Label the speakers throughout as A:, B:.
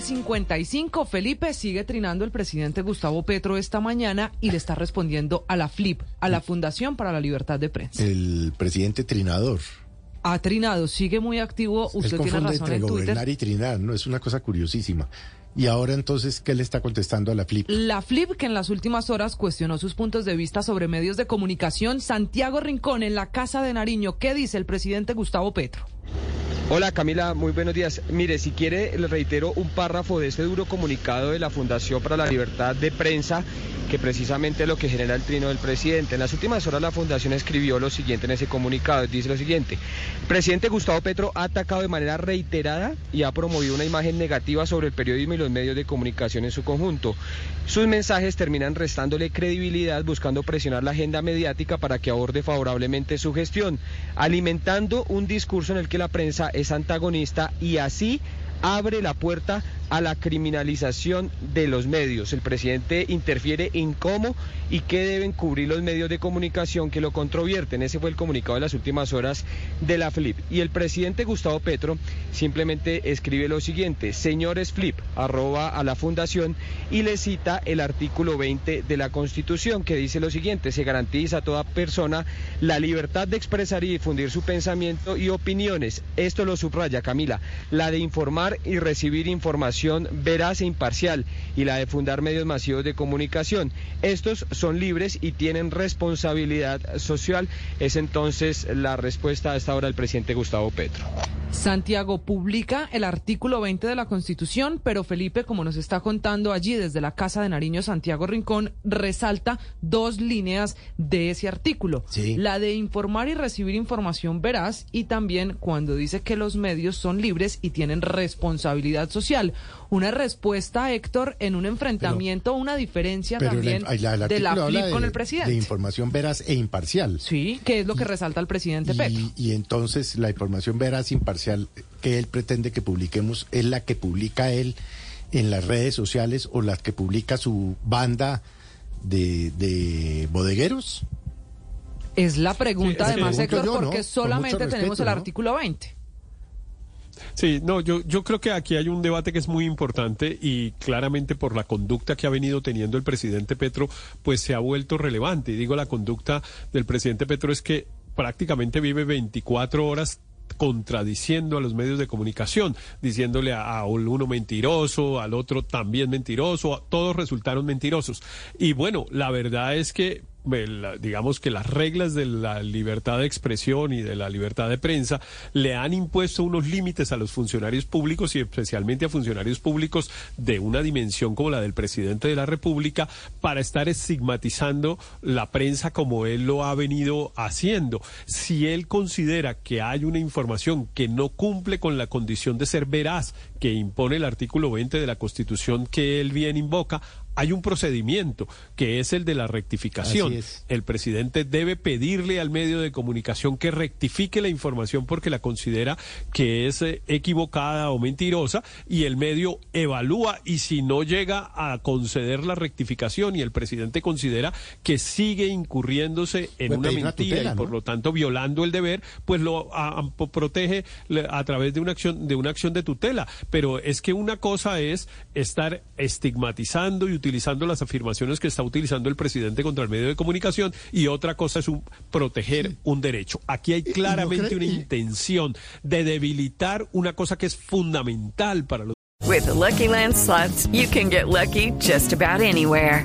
A: 55, Felipe sigue trinando el presidente Gustavo Petro esta mañana y le está respondiendo a la FLIP, a la Fundación para la Libertad de Prensa.
B: El presidente trinador.
A: Ha trinado, sigue muy activo. Usted
B: Él
A: tiene
B: confunde
A: razón
B: entre
A: en Twitter.
B: gobernar y trinar, ¿no? Es una cosa curiosísima. Y ahora entonces, ¿qué le está contestando a la flip?
A: La FLIP, que en las últimas horas cuestionó sus puntos de vista sobre medios de comunicación, Santiago Rincón en la Casa de Nariño. ¿Qué dice el presidente Gustavo Petro?
C: Hola Camila, muy buenos días. Mire, si quiere, le reitero un párrafo de este duro comunicado de la Fundación para la Libertad de Prensa, que precisamente es lo que genera el trino del presidente. En las últimas horas la Fundación escribió lo siguiente en ese comunicado, dice lo siguiente. El presidente Gustavo Petro ha atacado de manera reiterada y ha promovido una imagen negativa sobre el periodismo y los medios de comunicación en su conjunto. Sus mensajes terminan restándole credibilidad buscando presionar la agenda mediática para que aborde favorablemente su gestión, alimentando un discurso en el que la prensa es antagonista y así abre la puerta a la criminalización de los medios. El presidente interfiere en cómo y qué deben cubrir los medios de comunicación que lo controvierten. Ese fue el comunicado de las últimas horas de la FLIP. Y el presidente Gustavo Petro simplemente escribe lo siguiente, señores FLIP, arroba a la fundación y le cita el artículo 20 de la Constitución que dice lo siguiente, se garantiza a toda persona la libertad de expresar y difundir su pensamiento y opiniones. Esto lo subraya Camila, la de informar y recibir información veraz e imparcial y la de fundar medios masivos de comunicación. Estos son libres y tienen responsabilidad social. Es entonces la respuesta a esta hora del presidente Gustavo Petro.
A: Santiago publica el artículo 20 de la Constitución, pero Felipe, como nos está contando allí desde la Casa de Nariño, Santiago Rincón, resalta dos líneas de ese artículo.
B: Sí.
A: La de informar y recibir información veraz y también cuando dice que los medios son libres y tienen responsabilidad social. Una respuesta, Héctor, en un enfrentamiento, una diferencia también
B: la- la- el
A: de la FLIP con el presidente.
B: De información veraz e imparcial.
A: Sí, que es lo que resalta el presidente Petro.
B: Y, y entonces la información veraz imparcial que él pretende que publiquemos es la que publica él en las redes sociales o las que publica su banda de, de bodegueros.
A: Es la pregunta,
B: Sí,
A: además, Héctor, porque solamente tenemos el
B: ¿no?
A: artículo 20.
D: Sí, no, yo, yo creo que aquí hay un debate que es muy importante y claramente por la conducta que ha venido teniendo el presidente Petro, pues se ha vuelto relevante. Y digo, la conducta del presidente Petro es que prácticamente vive 24 horas contradiciendo a los medios de comunicación, diciéndole a, a uno mentiroso, al otro también mentiroso, todos resultaron mentirosos. Y bueno, la verdad es que digamos que las reglas de la libertad de expresión y de la libertad de prensa le han impuesto unos límites a los funcionarios públicos y especialmente a funcionarios públicos de una dimensión como la del presidente de la República para estar estigmatizando la prensa como él lo ha venido haciendo. Si él considera que hay una información que no cumple con la condición de ser veraz que impone el artículo 20 de la Constitución que él bien invoca, hay un procedimiento que es el de la rectificación. El presidente debe pedirle al medio de comunicación que rectifique la información porque la considera que es eh, equivocada o mentirosa y el medio evalúa y si no llega a conceder la rectificación y el presidente considera que sigue incurriéndose en
B: Puede
D: una mentira
B: tutela,
D: y por
B: ¿no?
D: lo tanto violando el deber, pues lo a- a- po- protege a través de una acción de una acción de tutela. Pero es que una cosa es estar estigmatizando y utilizando las afirmaciones que está utilizando el presidente contra el medio de comunicación y otra cosa es un, proteger un derecho. Aquí hay
B: no
D: claramente una intención de debilitar una cosa que es fundamental para los
E: With the Lucky Land slots, you can get lucky just about anywhere.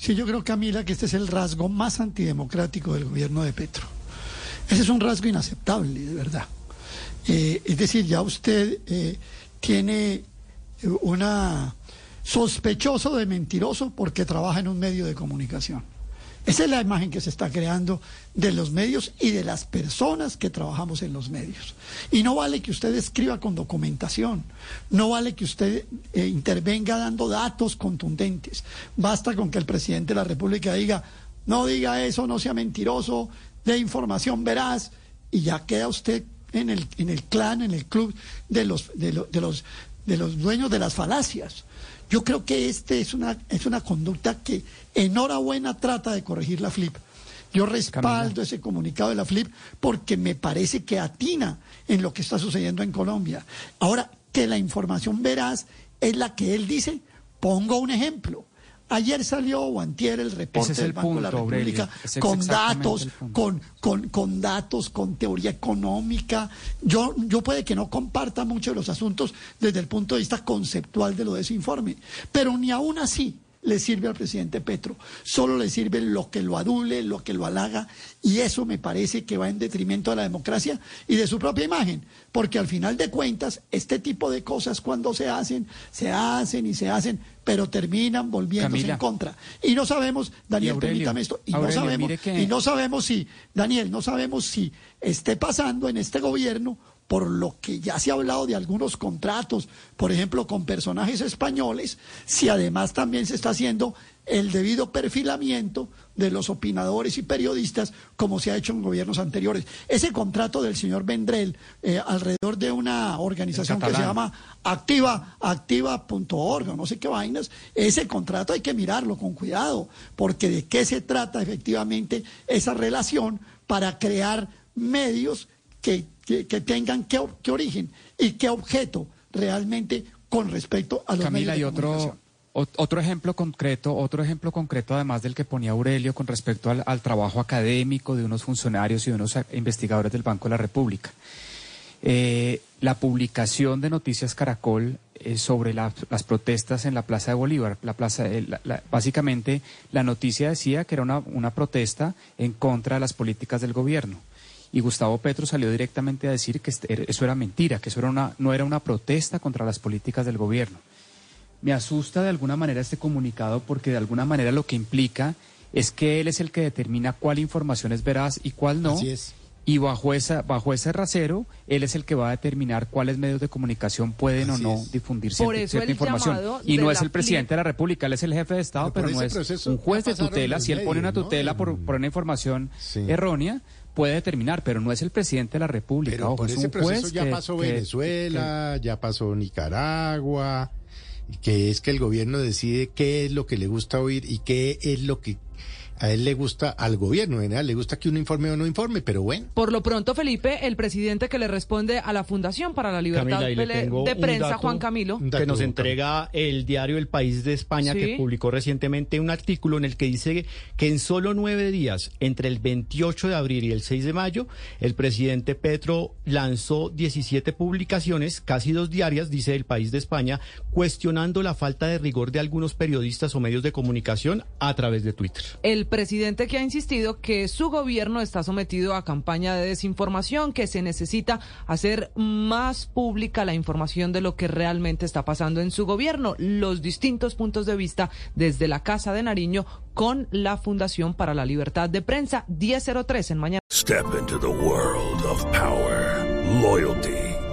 F: sí, yo creo, Camila, que este es el rasgo más antidemocrático del gobierno de Petro. Ese es un rasgo inaceptable, de verdad. Eh, es decir, ya usted eh, tiene una sospechoso de mentiroso porque trabaja en un medio de comunicación. Esa es la imagen que se está creando de los medios y de las personas que trabajamos en los medios. Y no vale que usted escriba con documentación, no vale que usted eh, intervenga dando datos contundentes. Basta con que el presidente de la República diga, no diga eso, no sea mentiroso, de información veraz, y ya queda usted en el, en el clan, en el club de los, de, de los, de los dueños de las falacias. Yo creo que este es una, es una conducta que enhorabuena trata de corregir la FLIP. Yo respaldo ese comunicado de la FLIP porque me parece que atina en lo que está sucediendo en Colombia. Ahora, que la información veraz es la que él dice, pongo un ejemplo. Ayer salió o antier el reporte del Banco de la República con datos, con, con, con, datos, con teoría económica. Yo, yo puede que no comparta mucho de los asuntos desde el punto de vista conceptual de lo de ese informe, pero ni aún así le sirve al presidente Petro, solo le sirve lo que lo adule, lo que lo halaga, y eso me parece que va en detrimento de la democracia y de su propia imagen, porque al final de cuentas, este tipo de cosas cuando se hacen, se hacen y se hacen, pero terminan volviéndose en contra. Y no sabemos, Daniel, permítame esto, y no sabemos, y no sabemos si, Daniel, no sabemos si esté pasando en este gobierno por lo que ya se ha hablado de algunos contratos, por ejemplo, con personajes españoles, si además también se está haciendo el debido perfilamiento de los opinadores y periodistas, como se ha hecho en gobiernos anteriores. Ese contrato del señor Vendrell, eh, alrededor de una organización que se llama Activa, activa.org, no sé qué vainas, ese contrato hay que mirarlo con cuidado, porque de qué se trata efectivamente esa relación para crear medios que que, tengan qué, qué, origen y qué objeto realmente con respecto a los
G: Camila,
F: medios
G: de y otro, otro ejemplo concreto, otro ejemplo concreto además del que ponía Aurelio con respecto al, trabajo académico de unos funcionarios y de unos investigadores del Banco de la República. Eh, la publicación de Noticias Caracol eh, sobre las protestas en la Plaza de Bolívar. La plaza, eh, básicamente, la noticia decía que era una, una protesta en contra de las políticas del gobierno y Gustavo Petro salió directamente a decir que este, eso era mentira, que eso era una, no era una protesta contra las políticas del gobierno. Me asusta de alguna manera este comunicado porque de alguna manera lo que implica es que él es el que determina cuál información es veraz y cuál no.
B: Así es.
G: Y bajo, esa, bajo ese rasero, él es el que va a determinar cuáles medios de comunicación pueden o no difundir cierta, información. Y no es el presidente de la República, él es el jefe de Estado, pero, no es un juez de tutela. Si él pone una tutela por, por, una información errónea, puede determinar, pero no es el presidente de la República.
B: Pero por ese proceso ya pasó Venezuela, ya pasó Nicaragua, que es que el gobierno decide qué es lo que le gusta oír y qué es lo que a él le gusta, al gobierno en general, le gusta que uno informe o no informe, pero bueno.
A: Por lo pronto, Felipe, el presidente que le responde a la Fundación para la Libertad de Prensa, Juan Camilo.
H: Que nos entrega el diario El País de España, que publicó recientemente un artículo en el que dice que en solo nueve días, entre el 28 de abril y el 6 de mayo, el presidente Petro lanzó 17 publicaciones, casi dos diarias, dice El País de España, cuestionando la falta de rigor de algunos periodistas o medios de comunicación a través de Twitter.
A: El presidente que ha insistido que su gobierno está sometido a campaña de desinformación, que se necesita hacer más pública la información de lo que realmente está pasando en su gobierno, los distintos puntos de vista desde la Casa de Nariño con la Fundación para la Libertad de Prensa 1003 en mañana.
I: Step into the world of power, loyalty